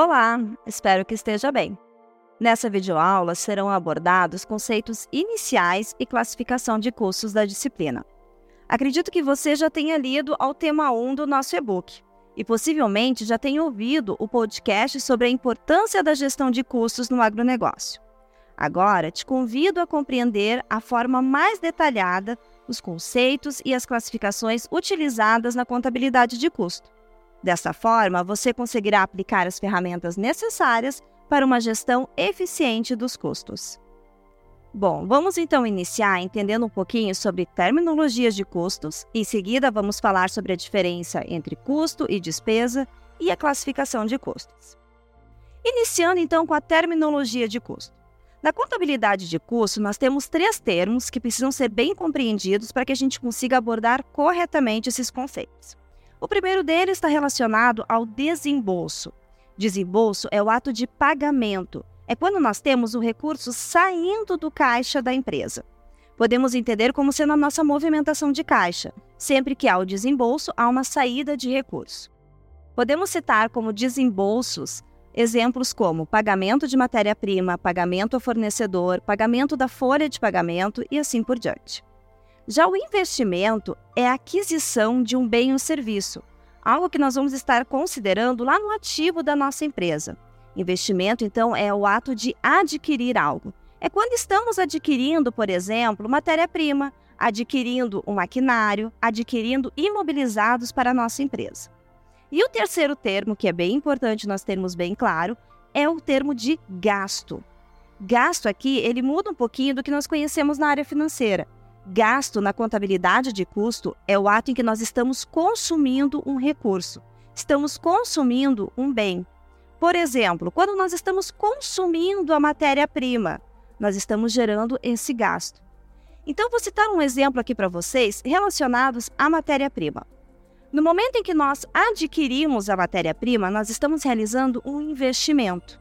Olá, espero que esteja bem. Nessa videoaula serão abordados conceitos iniciais e classificação de custos da disciplina. Acredito que você já tenha lido ao tema 1 do nosso e-book e possivelmente já tenha ouvido o podcast sobre a importância da gestão de custos no agronegócio. Agora, te convido a compreender a forma mais detalhada os conceitos e as classificações utilizadas na contabilidade de custo Dessa forma, você conseguirá aplicar as ferramentas necessárias para uma gestão eficiente dos custos. Bom, vamos então iniciar entendendo um pouquinho sobre terminologias de custos. Em seguida, vamos falar sobre a diferença entre custo e despesa e a classificação de custos. Iniciando então com a terminologia de custo. Na contabilidade de custo, nós temos três termos que precisam ser bem compreendidos para que a gente consiga abordar corretamente esses conceitos. O primeiro deles está relacionado ao desembolso. Desembolso é o ato de pagamento. É quando nós temos o recurso saindo do caixa da empresa. Podemos entender como sendo a nossa movimentação de caixa. Sempre que há o desembolso, há uma saída de recurso. Podemos citar como desembolsos exemplos como pagamento de matéria-prima, pagamento a fornecedor, pagamento da folha de pagamento e assim por diante. Já o investimento é a aquisição de um bem ou serviço, algo que nós vamos estar considerando lá no ativo da nossa empresa. Investimento, então, é o ato de adquirir algo. É quando estamos adquirindo, por exemplo, matéria-prima, adquirindo um maquinário, adquirindo imobilizados para a nossa empresa. E o terceiro termo, que é bem importante nós termos bem claro, é o termo de gasto. Gasto aqui, ele muda um pouquinho do que nós conhecemos na área financeira. Gasto na contabilidade de custo é o ato em que nós estamos consumindo um recurso, estamos consumindo um bem. Por exemplo, quando nós estamos consumindo a matéria-prima, nós estamos gerando esse gasto. Então, vou citar um exemplo aqui para vocês relacionados à matéria-prima. No momento em que nós adquirimos a matéria-prima, nós estamos realizando um investimento.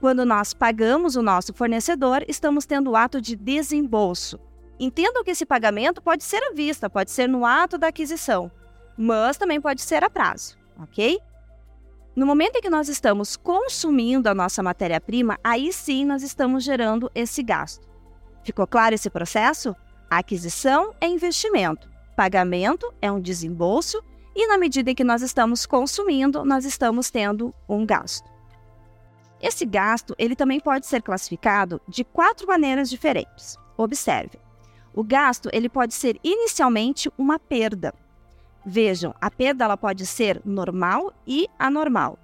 Quando nós pagamos o nosso fornecedor, estamos tendo o ato de desembolso. Entendam que esse pagamento pode ser à vista, pode ser no ato da aquisição, mas também pode ser a prazo, ok? No momento em que nós estamos consumindo a nossa matéria-prima, aí sim nós estamos gerando esse gasto. Ficou claro esse processo? A aquisição é investimento, pagamento é um desembolso e na medida em que nós estamos consumindo, nós estamos tendo um gasto. Esse gasto, ele também pode ser classificado de quatro maneiras diferentes. Observe. O gasto ele pode ser inicialmente uma perda. Vejam, a perda ela pode ser normal e anormal.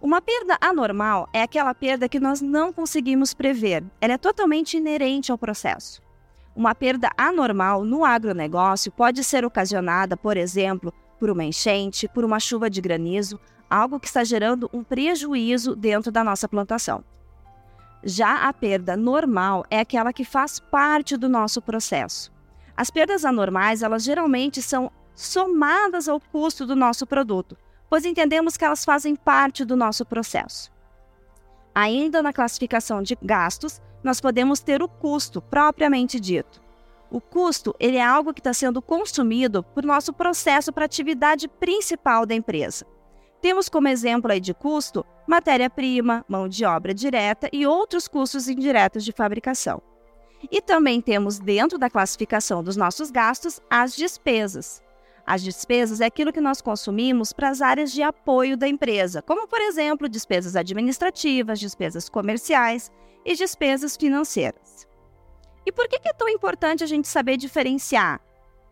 Uma perda anormal é aquela perda que nós não conseguimos prever. Ela é totalmente inerente ao processo. Uma perda anormal no agronegócio pode ser ocasionada, por exemplo, por uma enchente, por uma chuva de granizo, algo que está gerando um prejuízo dentro da nossa plantação. Já a perda normal é aquela que faz parte do nosso processo. As perdas anormais, elas geralmente são somadas ao custo do nosso produto, pois entendemos que elas fazem parte do nosso processo. Ainda na classificação de gastos, nós podemos ter o custo propriamente dito. O custo ele é algo que está sendo consumido por nosso processo para a atividade principal da empresa. Temos como exemplo aí de custo matéria-prima, mão de obra direta e outros custos indiretos de fabricação. E também temos dentro da classificação dos nossos gastos as despesas. As despesas é aquilo que nós consumimos para as áreas de apoio da empresa, como por exemplo, despesas administrativas, despesas comerciais e despesas financeiras. E por que é tão importante a gente saber diferenciar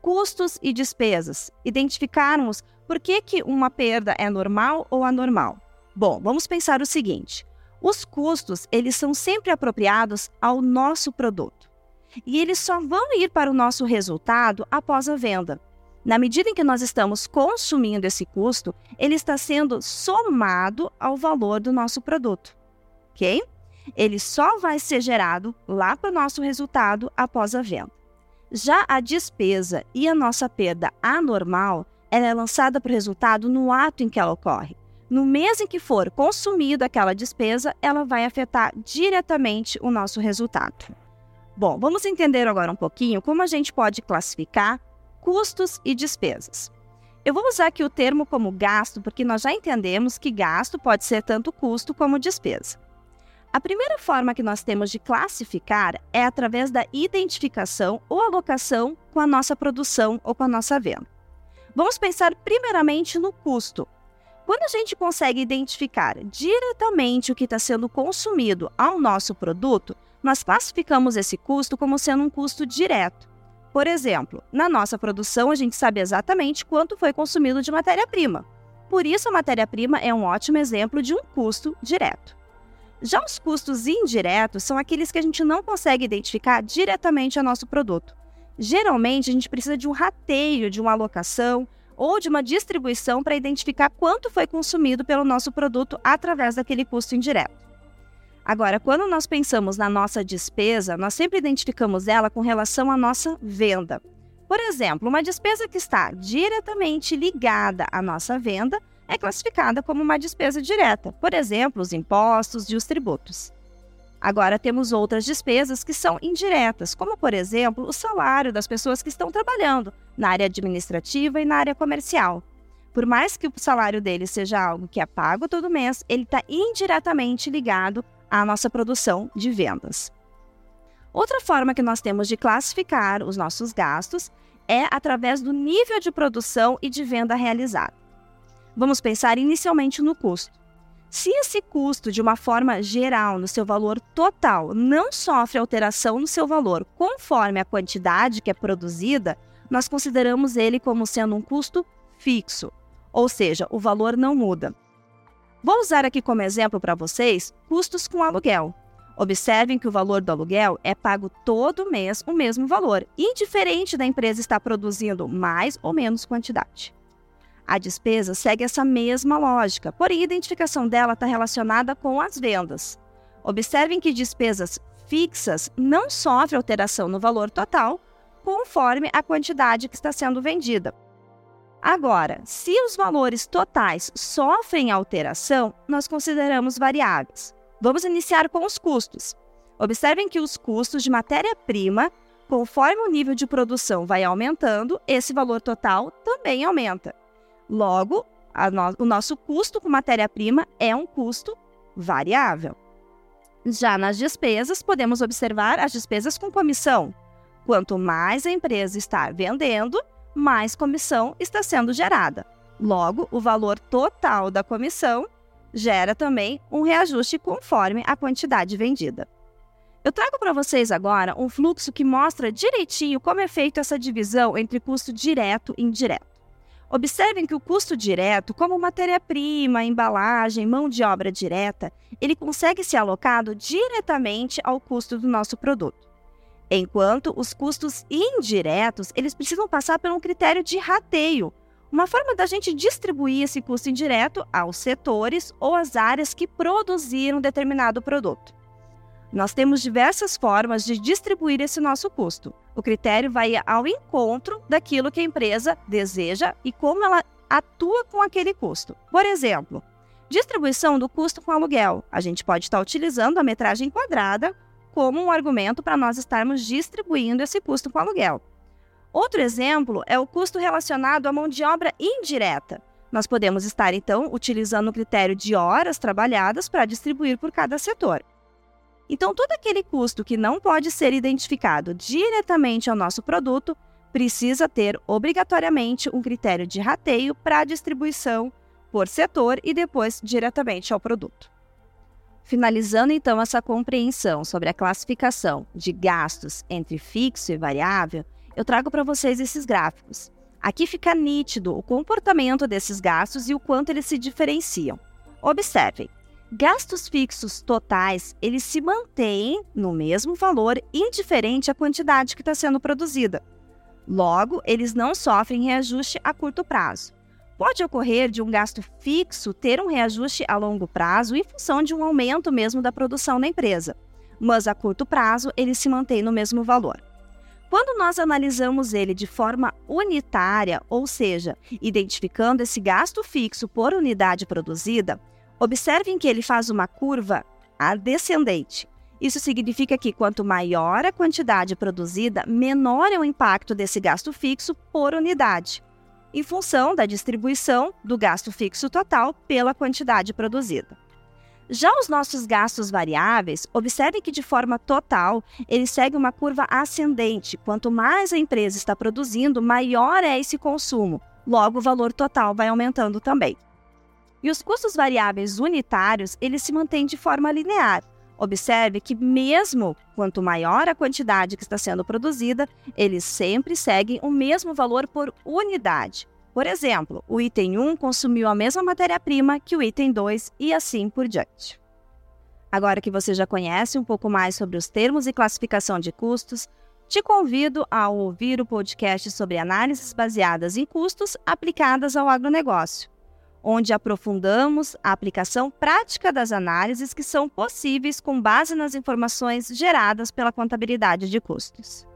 custos e despesas? Identificarmos por que, que uma perda é normal ou anormal? Bom, vamos pensar o seguinte: os custos eles são sempre apropriados ao nosso produto e eles só vão ir para o nosso resultado após a venda. Na medida em que nós estamos consumindo esse custo, ele está sendo somado ao valor do nosso produto, ok? Ele só vai ser gerado lá para o nosso resultado após a venda. Já a despesa e a nossa perda anormal ela é lançada para o resultado no ato em que ela ocorre. No mês em que for consumida aquela despesa, ela vai afetar diretamente o nosso resultado. Bom, vamos entender agora um pouquinho como a gente pode classificar custos e despesas. Eu vou usar aqui o termo como gasto porque nós já entendemos que gasto pode ser tanto custo como despesa. A primeira forma que nós temos de classificar é através da identificação ou alocação com a nossa produção ou com a nossa venda. Vamos pensar primeiramente no custo. Quando a gente consegue identificar diretamente o que está sendo consumido ao nosso produto, nós classificamos esse custo como sendo um custo direto. Por exemplo, na nossa produção, a gente sabe exatamente quanto foi consumido de matéria-prima. Por isso, a matéria-prima é um ótimo exemplo de um custo direto. Já os custos indiretos são aqueles que a gente não consegue identificar diretamente ao nosso produto. Geralmente, a gente precisa de um rateio, de uma alocação ou de uma distribuição para identificar quanto foi consumido pelo nosso produto através daquele custo indireto. Agora, quando nós pensamos na nossa despesa, nós sempre identificamos ela com relação à nossa venda. Por exemplo, uma despesa que está diretamente ligada à nossa venda é classificada como uma despesa direta, por exemplo, os impostos e os tributos. Agora temos outras despesas que são indiretas, como por exemplo o salário das pessoas que estão trabalhando na área administrativa e na área comercial. Por mais que o salário deles seja algo que é pago todo mês, ele está indiretamente ligado à nossa produção de vendas. Outra forma que nós temos de classificar os nossos gastos é através do nível de produção e de venda realizada. Vamos pensar inicialmente no custo. Se esse custo, de uma forma geral, no seu valor total, não sofre alteração no seu valor conforme a quantidade que é produzida, nós consideramos ele como sendo um custo fixo, ou seja, o valor não muda. Vou usar aqui como exemplo para vocês custos com aluguel. Observem que o valor do aluguel é pago todo mês o mesmo valor, indiferente da empresa estar produzindo mais ou menos quantidade. A despesa segue essa mesma lógica, porém a identificação dela está relacionada com as vendas. Observem que despesas fixas não sofrem alteração no valor total, conforme a quantidade que está sendo vendida. Agora, se os valores totais sofrem alteração, nós consideramos variáveis. Vamos iniciar com os custos. Observem que os custos de matéria-prima, conforme o nível de produção vai aumentando, esse valor total também aumenta. Logo, no, o nosso custo com matéria-prima é um custo variável. Já nas despesas, podemos observar as despesas com comissão. Quanto mais a empresa está vendendo, mais comissão está sendo gerada. Logo, o valor total da comissão gera também um reajuste conforme a quantidade vendida. Eu trago para vocês agora um fluxo que mostra direitinho como é feita essa divisão entre custo direto e indireto. Observem que o custo direto, como matéria-prima, embalagem, mão de obra direta, ele consegue ser alocado diretamente ao custo do nosso produto. Enquanto os custos indiretos, eles precisam passar por um critério de rateio, uma forma da gente distribuir esse custo indireto aos setores ou às áreas que produziram determinado produto. Nós temos diversas formas de distribuir esse nosso custo. O critério vai ao encontro daquilo que a empresa deseja e como ela atua com aquele custo. Por exemplo, distribuição do custo com aluguel. A gente pode estar utilizando a metragem quadrada como um argumento para nós estarmos distribuindo esse custo com aluguel. Outro exemplo é o custo relacionado à mão de obra indireta. Nós podemos estar, então, utilizando o critério de horas trabalhadas para distribuir por cada setor. Então, todo aquele custo que não pode ser identificado diretamente ao nosso produto precisa ter obrigatoriamente um critério de rateio para distribuição por setor e depois diretamente ao produto. Finalizando então essa compreensão sobre a classificação de gastos entre fixo e variável, eu trago para vocês esses gráficos. Aqui fica nítido o comportamento desses gastos e o quanto eles se diferenciam. Observem, gastos fixos totais, eles se mantêm no mesmo valor indiferente à quantidade que está sendo produzida. Logo, eles não sofrem reajuste a curto prazo. Pode ocorrer de um gasto fixo ter um reajuste a longo prazo em função de um aumento mesmo da produção na empresa, mas a curto prazo ele se mantém no mesmo valor. Quando nós analisamos ele de forma unitária, ou seja, identificando esse gasto fixo por unidade produzida, observem que ele faz uma curva descendente. Isso significa que quanto maior a quantidade produzida, menor é o impacto desse gasto fixo por unidade. em função da distribuição do gasto fixo total pela quantidade produzida. Já os nossos gastos variáveis, observe que de forma total, eles seguem uma curva ascendente. Quanto mais a empresa está produzindo, maior é esse consumo. Logo, o valor total vai aumentando também. E os custos variáveis unitários, eles se mantêm de forma linear. Observe que mesmo quanto maior a quantidade que está sendo produzida, eles sempre seguem o mesmo valor por unidade. Por exemplo, o item 1 consumiu a mesma matéria-prima que o item 2 e assim por diante. Agora que você já conhece um pouco mais sobre os termos e classificação de custos, te convido a ouvir o podcast sobre análises baseadas em custos aplicadas ao agronegócio, onde aprofundamos a aplicação prática das análises que são possíveis com base nas informações geradas pela contabilidade de custos.